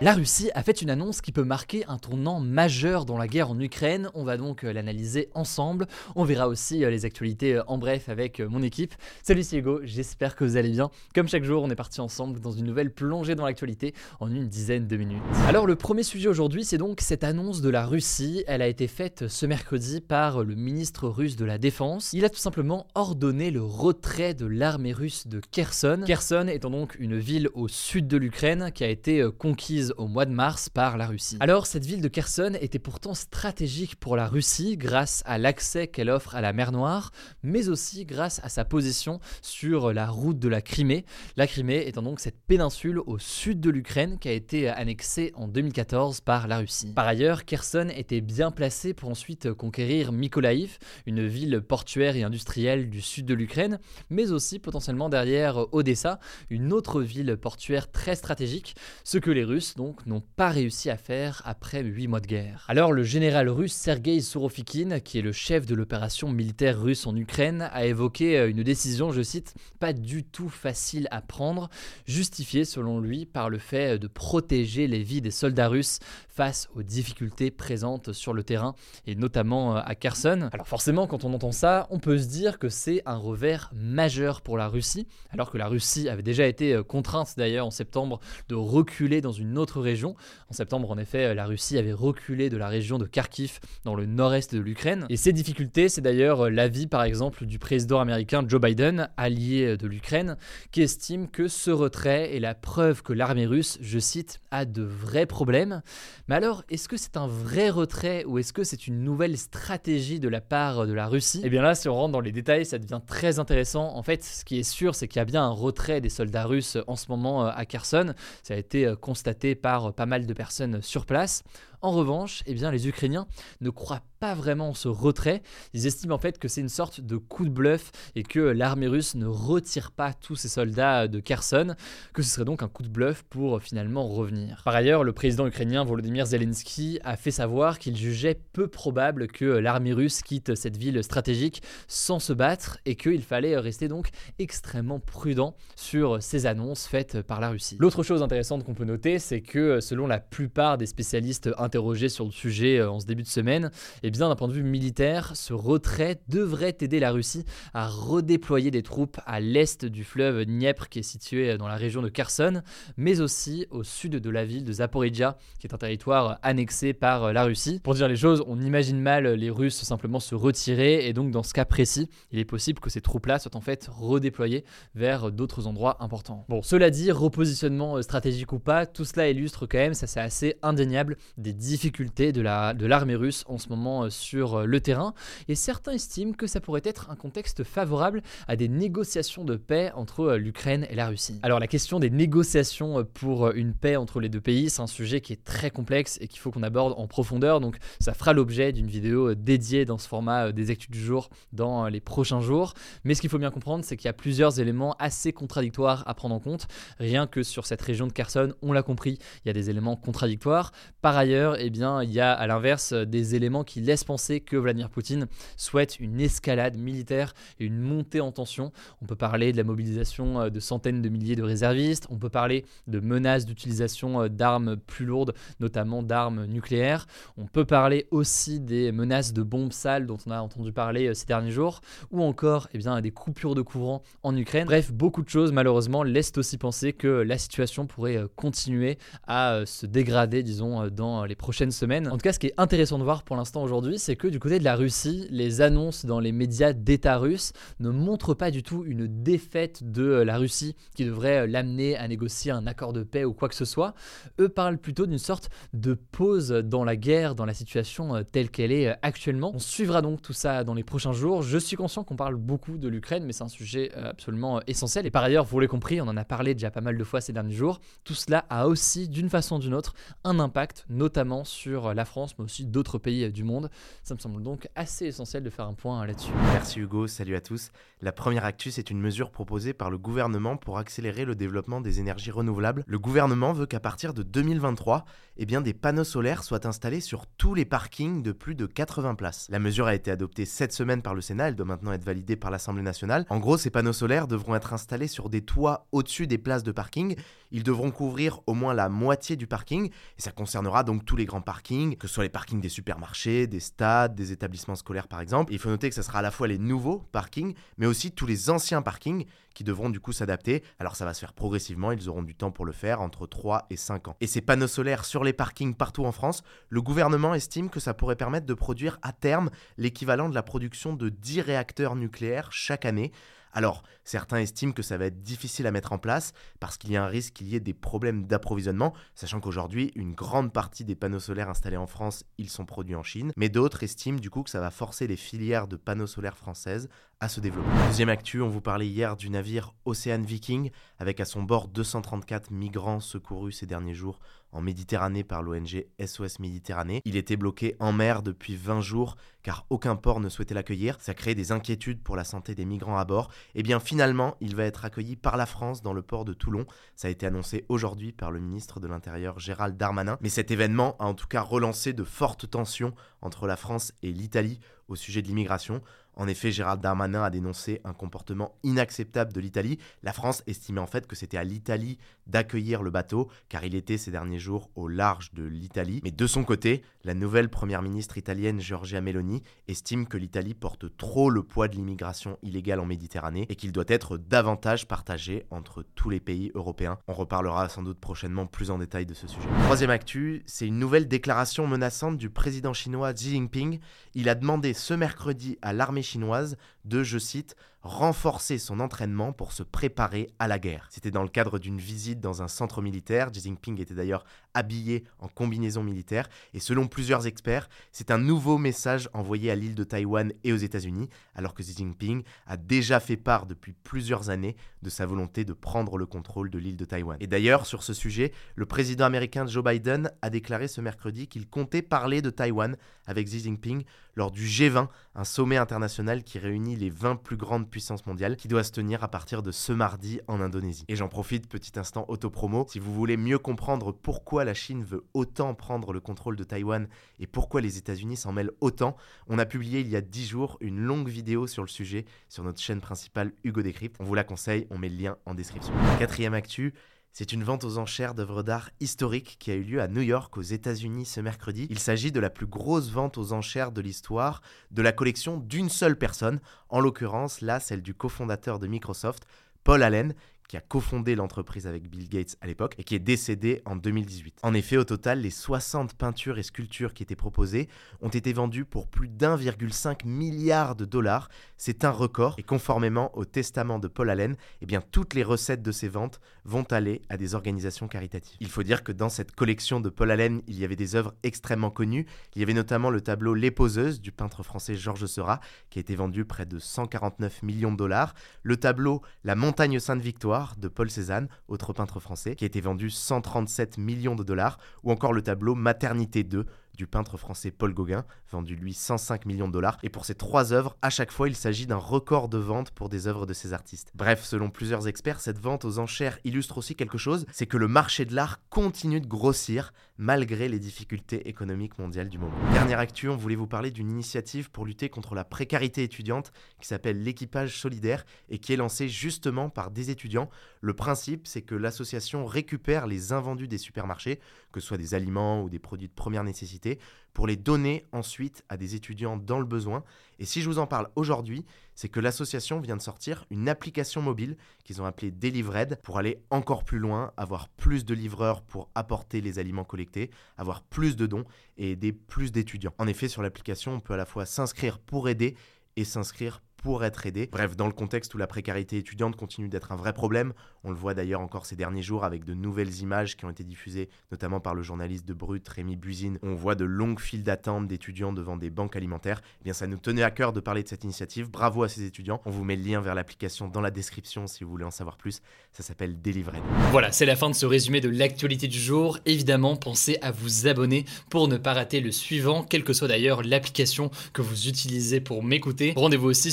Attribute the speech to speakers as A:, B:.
A: La Russie a fait une annonce qui peut marquer un tournant majeur dans la guerre en Ukraine. On va donc euh, l'analyser ensemble. On verra aussi euh, les actualités euh, en bref avec mon équipe. Salut c'est Hugo, j'espère que vous allez bien. Comme chaque jour, on est parti ensemble dans une nouvelle plongée dans l'actualité en une dizaine de minutes. Alors le premier sujet aujourd'hui, c'est donc cette annonce de la Russie. Elle a été faite ce mercredi par le ministre russe de la Défense. Il a tout simplement ordonné le retrait de l'armée russe de Kherson. Kherson étant donc une ville au sud de l'Ukraine qui a été conquise au mois de mars par la Russie. Alors cette ville de Kherson était pourtant stratégique pour la Russie grâce à l'accès qu'elle offre à la mer Noire, mais aussi grâce à sa position sur la route de la Crimée. La Crimée étant donc cette péninsule au sud de l'Ukraine qui a été annexée en 2014 par la Russie. Par ailleurs, Kherson était bien placé pour ensuite conquérir Mykolaïv, une ville portuaire et industrielle du sud de l'Ukraine, mais aussi potentiellement derrière Odessa, une autre ville portuaire très stratégique, ce que les Russes donc n'ont pas réussi à faire après 8 mois de guerre. Alors le général russe Sergei Sourovikine, qui est le chef de l'opération militaire russe en Ukraine, a évoqué une décision, je cite, pas du tout facile à prendre, justifiée selon lui par le fait de protéger les vies des soldats russes face aux difficultés présentes sur le terrain et notamment à Kherson. Alors forcément quand on entend ça, on peut se dire que c'est un revers majeur pour la Russie, alors que la Russie avait déjà été contrainte d'ailleurs en septembre de reculer dans une autre région. En septembre, en effet, la Russie avait reculé de la région de Kharkiv dans le nord-est de l'Ukraine. Et ces difficultés, c'est d'ailleurs l'avis, par exemple, du président américain Joe Biden, allié de l'Ukraine, qui estime que ce retrait est la preuve que l'armée russe, je cite, a de vrais problèmes. Mais alors, est-ce que c'est un vrai retrait ou est-ce que c'est une nouvelle stratégie de la part de la Russie? Eh bien là, si on rentre dans les détails, ça devient très intéressant. En fait, ce qui est sûr, c'est qu'il y a bien un retrait des soldats russes en ce moment à Kherson. Ça a été constaté par pas mal de personnes sur place. En revanche, eh bien, les Ukrainiens ne croient pas vraiment ce retrait. Ils estiment en fait que c'est une sorte de coup de bluff et que l'armée russe ne retire pas tous ses soldats de Kherson, que ce serait donc un coup de bluff pour finalement revenir. Par ailleurs, le président ukrainien Volodymyr Zelensky a fait savoir qu'il jugeait peu probable que l'armée russe quitte cette ville stratégique sans se battre et qu'il fallait rester donc extrêmement prudent sur ces annonces faites par la Russie. L'autre chose intéressante qu'on peut noter, c'est que selon la plupart des spécialistes interrogé sur le sujet en ce début de semaine, et bien d'un point de vue militaire, ce retrait devrait aider la Russie à redéployer des troupes à l'est du fleuve Dniepr qui est situé dans la région de Kherson, mais aussi au sud de la ville de Zaporizhia, qui est un territoire annexé par la Russie. Pour dire les choses, on imagine mal les Russes simplement se retirer, et donc dans ce cas précis, il est possible que ces troupes-là soient en fait redéployées vers d'autres endroits importants. Bon, cela dit, repositionnement stratégique ou pas, tout cela illustre quand même, ça c'est assez indéniable, des difficultés de l'armée de l'armée russe en ce moment sur le terrain, et certains estiment que ça pourrait être un contexte favorable à des négociations de paix entre l'Ukraine et la Russie. Alors la question des négociations pour une paix entre les deux pays, c'est un sujet qui est très complexe et qu'il faut qu'on aborde en profondeur, donc ça fera l'objet d'une vidéo dédiée dans ce format des actus du jour dans les prochains jours. Mais ce qu'il faut bien comprendre, c'est qu'il y a plusieurs éléments assez contradictoires à prendre en compte. Rien que sur cette région de Kherson, on l'a compris, il y a des éléments contradictoires. Par ailleurs, eh bien, il y a à l'inverse des éléments qui laissent penser que Vladimir Poutine souhaite une escalade militaire et une montée en tension. On peut parler de la mobilisation de centaines de milliers de réservistes, on peut parler de menaces d'utilisation d'armes plus lourdes, notamment d'armes nucléaires. On peut parler aussi des menaces de bombes sales dont on a entendu parler ces derniers jours, ou encore eh bien, des coupures de courant en Ukraine. Bref, beaucoup de choses malheureusement laissent aussi penser que la situation pourrait continuer à se dégrader, disons, dans les prochaines semaines. En tout cas, ce qui est intéressant de voir pour l'instant aujourd'hui, c'est que du côté de la Russie, les annonces dans les médias d'État russes ne montrent pas du tout une défaite de la Russie qui devrait l'amener à négocier un accord de paix ou quoi que ce soit. Eux parlent plutôt d'une sorte de pause dans la guerre, dans la situation telle qu'elle est actuellement. On suivra donc tout ça dans les prochains jours. Je suis conscient qu'on parle beaucoup de l'Ukraine, mais c'est un sujet absolument essentiel. Et par ailleurs, vous l'avez compris, on en a parlé déjà pas mal de fois ces derniers jours. Tout cela a aussi, d'une façon ou d'une autre, un impact, notamment sur la France, mais aussi d'autres pays du monde. Ça me semble donc assez essentiel de faire un point là-dessus.
B: Merci Hugo, salut à tous. La première actu, c'est une mesure proposée par le gouvernement pour accélérer le développement des énergies renouvelables. Le gouvernement veut qu'à partir de 2023, eh bien, des panneaux solaires soient installés sur tous les parkings de plus de 80 places. La mesure a été adoptée cette semaine par le Sénat, elle doit maintenant être validée par l'Assemblée nationale. En gros, ces panneaux solaires devront être installés sur des toits au-dessus des places de parking. Ils devront couvrir au moins la moitié du parking, et ça concernera donc tous les grands parkings, que ce soit les parkings des supermarchés, des stades, des établissements scolaires par exemple. il faut noter que ce sera à la fois les nouveaux parkings, mais aussi tous les anciens parkings qui devront du coup s'adapter. Alors ça va se faire progressivement, ils auront du temps pour le faire, entre 3 et 5 ans. Et ces panneaux solaires sur les parkings partout en France, le gouvernement estime que ça pourrait permettre de produire à terme l'équivalent de la production de 10 réacteurs nucléaires chaque année. Alors, certains estiment que ça va être difficile à mettre en place parce qu'il y a un risque qu'il y ait des problèmes d'approvisionnement, sachant qu'aujourd'hui, une grande partie des panneaux solaires installés en France, ils sont produits en Chine. Mais d'autres estiment du coup que ça va forcer les filières de panneaux solaires françaises à se développer. Deuxième actu, on vous parlait hier du navire Océan Viking, avec à son bord 234 migrants secourus ces derniers jours en Méditerranée par l'ONG SOS Méditerranée. Il était bloqué en mer depuis 20 jours car aucun port ne souhaitait l'accueillir. Ça crée des inquiétudes pour la santé des migrants à bord. Et eh bien finalement, il va être accueilli par la France dans le port de Toulon. Ça a été annoncé aujourd'hui par le ministre de l'Intérieur Gérald Darmanin. Mais cet événement a en tout cas relancé de fortes tensions entre la France et l'Italie au sujet de l'immigration. En effet, Gérald Darmanin a dénoncé un comportement inacceptable de l'Italie. La France estimait en fait que c'était à l'Italie d'accueillir le bateau, car il était ces derniers jours au large de l'Italie. Mais de son côté, la nouvelle première ministre italienne Giorgia Meloni estime que l'Italie porte trop le poids de l'immigration illégale en Méditerranée et qu'il doit être davantage partagé entre tous les pays européens. On reparlera sans doute prochainement plus en détail de ce sujet. Troisième actu, c'est une nouvelle déclaration menaçante du président chinois Xi Jinping. Il a demandé ce mercredi à l'armée chinoise de, je cite, renforcer son entraînement pour se préparer à la guerre. C'était dans le cadre d'une visite dans un centre militaire. Xi Jinping était d'ailleurs habillé en combinaison militaire. Et selon plusieurs experts, c'est un nouveau message envoyé à l'île de Taïwan et aux États-Unis, alors que Xi Jinping a déjà fait part depuis plusieurs années de sa volonté de prendre le contrôle de l'île de Taïwan. Et d'ailleurs, sur ce sujet, le président américain Joe Biden a déclaré ce mercredi qu'il comptait parler de Taïwan avec Xi Jinping lors du G20, un sommet international qui réunit les 20 plus grandes puissances mondiales, qui doit se tenir à partir de ce mardi en Indonésie. Et j'en profite, petit instant autopromo, si vous voulez mieux comprendre pourquoi la Chine veut autant prendre le contrôle de Taïwan et pourquoi les États-Unis s'en mêlent autant, on a publié il y a 10 jours une longue vidéo sur le sujet sur notre chaîne principale Hugo Décrypte. On vous la conseille, on met le lien en description. Quatrième actu, c'est une vente aux enchères d'œuvres d'art historiques qui a eu lieu à New York, aux États-Unis, ce mercredi. Il s'agit de la plus grosse vente aux enchères de l'histoire de la collection d'une seule personne, en l'occurrence là celle du cofondateur de Microsoft, Paul Allen, qui a cofondé l'entreprise avec Bill Gates à l'époque et qui est décédé en 2018. En effet, au total, les 60 peintures et sculptures qui étaient proposées ont été vendues pour plus d'1,5 milliard de dollars. C'est un record et conformément au testament de Paul Allen, eh bien toutes les recettes de ces ventes vont aller à des organisations caritatives. Il faut dire que dans cette collection de Paul Allen, il y avait des œuvres extrêmement connues. Il y avait notamment le tableau Les Poseuses du peintre français Georges Seurat qui a été vendu près de 149 millions de dollars. Le tableau La Montagne Sainte-Victoire de Paul Cézanne, autre peintre français, qui a été vendu 137 millions de dollars, ou encore le tableau Maternité 2 du peintre français Paul Gauguin, vendu lui 105 millions de dollars. Et pour ces trois œuvres, à chaque fois, il s'agit d'un record de vente pour des œuvres de ces artistes. Bref, selon plusieurs experts, cette vente aux enchères illustre aussi quelque chose, c'est que le marché de l'art continue de grossir malgré les difficultés économiques mondiales du moment. Dernière actu, on voulait vous parler d'une initiative pour lutter contre la précarité étudiante qui s'appelle l'équipage solidaire et qui est lancée justement par des étudiants. Le principe, c'est que l'association récupère les invendus des supermarchés, que ce soit des aliments ou des produits de première nécessité, pour les donner ensuite à des étudiants dans le besoin. Et si je vous en parle aujourd'hui, c'est que l'association vient de sortir une application mobile qu'ils ont appelée Delivered pour aller encore plus loin, avoir plus de livreurs pour apporter les aliments collectés, avoir plus de dons et aider plus d'étudiants. En effet, sur l'application, on peut à la fois s'inscrire pour aider et s'inscrire pour être aidé. Bref, dans le contexte où la précarité étudiante continue d'être un vrai problème, on le voit d'ailleurs encore ces derniers jours avec de nouvelles images qui ont été diffusées, notamment par le journaliste de Brut, Rémi Buzine. On voit de longues files d'attente d'étudiants devant des banques alimentaires. Eh bien, ça nous tenait à cœur de parler de cette initiative. Bravo à ces étudiants. On vous met le lien vers l'application dans la description si vous voulez en savoir plus. Ça s'appelle Delivered.
A: Voilà, c'est la fin de ce résumé de l'actualité du jour. Évidemment, pensez à vous abonner pour ne pas rater le suivant, quelle que soit d'ailleurs l'application que vous utilisez pour m'écouter. Rendez-vous aussi